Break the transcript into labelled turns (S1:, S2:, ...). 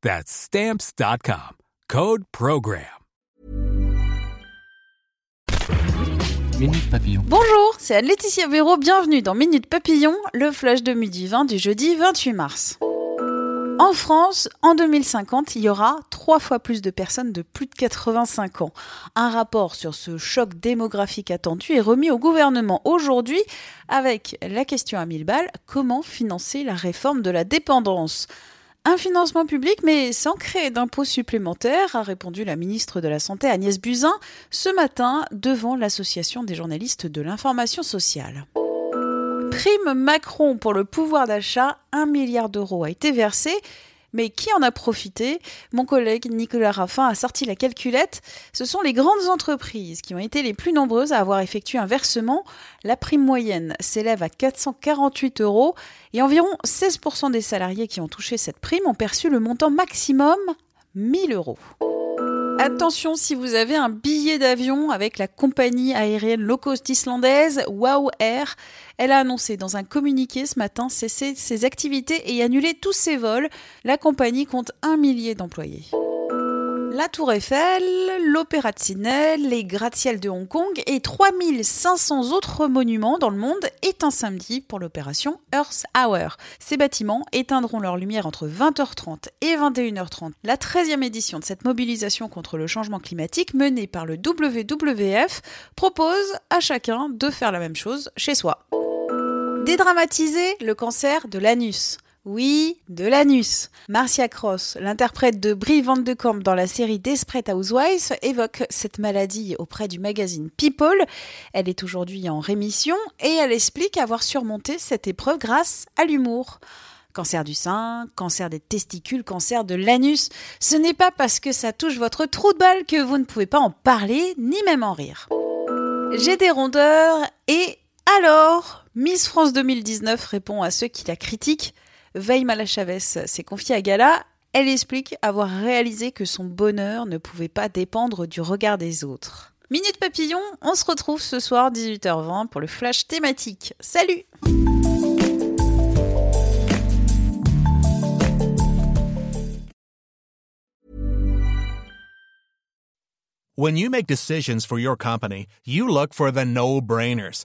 S1: That's Stamps.com. Code Program.
S2: Minute Papillon.
S3: Bonjour, c'est Anne-Laetitia Véro, bienvenue dans Minute Papillon, le flash de midi 20 du jeudi 28 mars. En France, en 2050, il y aura trois fois plus de personnes de plus de 85 ans. Un rapport sur ce choc démographique attendu est remis au gouvernement aujourd'hui avec la question à mille balles, comment financer la réforme de la dépendance? Un financement public, mais sans créer d'impôts supplémentaires, a répondu la ministre de la Santé Agnès Buzyn ce matin devant l'Association des journalistes de l'information sociale. Prime Macron pour le pouvoir d'achat, un milliard d'euros a été versé mais qui en a profité? Mon collègue Nicolas Raffin a sorti la calculette. Ce sont les grandes entreprises qui ont été les plus nombreuses à avoir effectué un versement. La prime moyenne s'élève à 448 euros et environ 16% des salariés qui ont touché cette prime ont perçu le montant maximum 1000 euros. Attention si vous avez un billet d'avion avec la compagnie aérienne low cost islandaise Wow Air. Elle a annoncé dans un communiqué ce matin cesser ses activités et annuler tous ses vols. La compagnie compte un millier d'employés. La Tour Eiffel, l'Opéra de Sydney, les gratte-ciels de Hong Kong et 3500 autres monuments dans le monde est un samedi pour l'opération Earth Hour. Ces bâtiments éteindront leur lumière entre 20h30 et 21h30. La 13e édition de cette mobilisation contre le changement climatique menée par le WWF propose à chacun de faire la même chose chez soi. Dédramatiser le cancer de l'anus. Oui, de l'anus. Marcia Cross, l'interprète de Brie Van de Kamp dans la série Desperate Housewives, évoque cette maladie auprès du magazine People. Elle est aujourd'hui en rémission et elle explique avoir surmonté cette épreuve grâce à l'humour. Cancer du sein, cancer des testicules, cancer de l'anus, ce n'est pas parce que ça touche votre trou de balle que vous ne pouvez pas en parler ni même en rire. J'ai des rondeurs et alors, Miss France 2019 répond à ceux qui la critiquent. Veille Malachavez s'est confiée à Gala. Elle explique avoir réalisé que son bonheur ne pouvait pas dépendre du regard des autres. Minute Papillon, on se retrouve ce soir 18h20 pour le flash thématique. Salut
S4: When you make decisions for your company, you look for the no-brainers.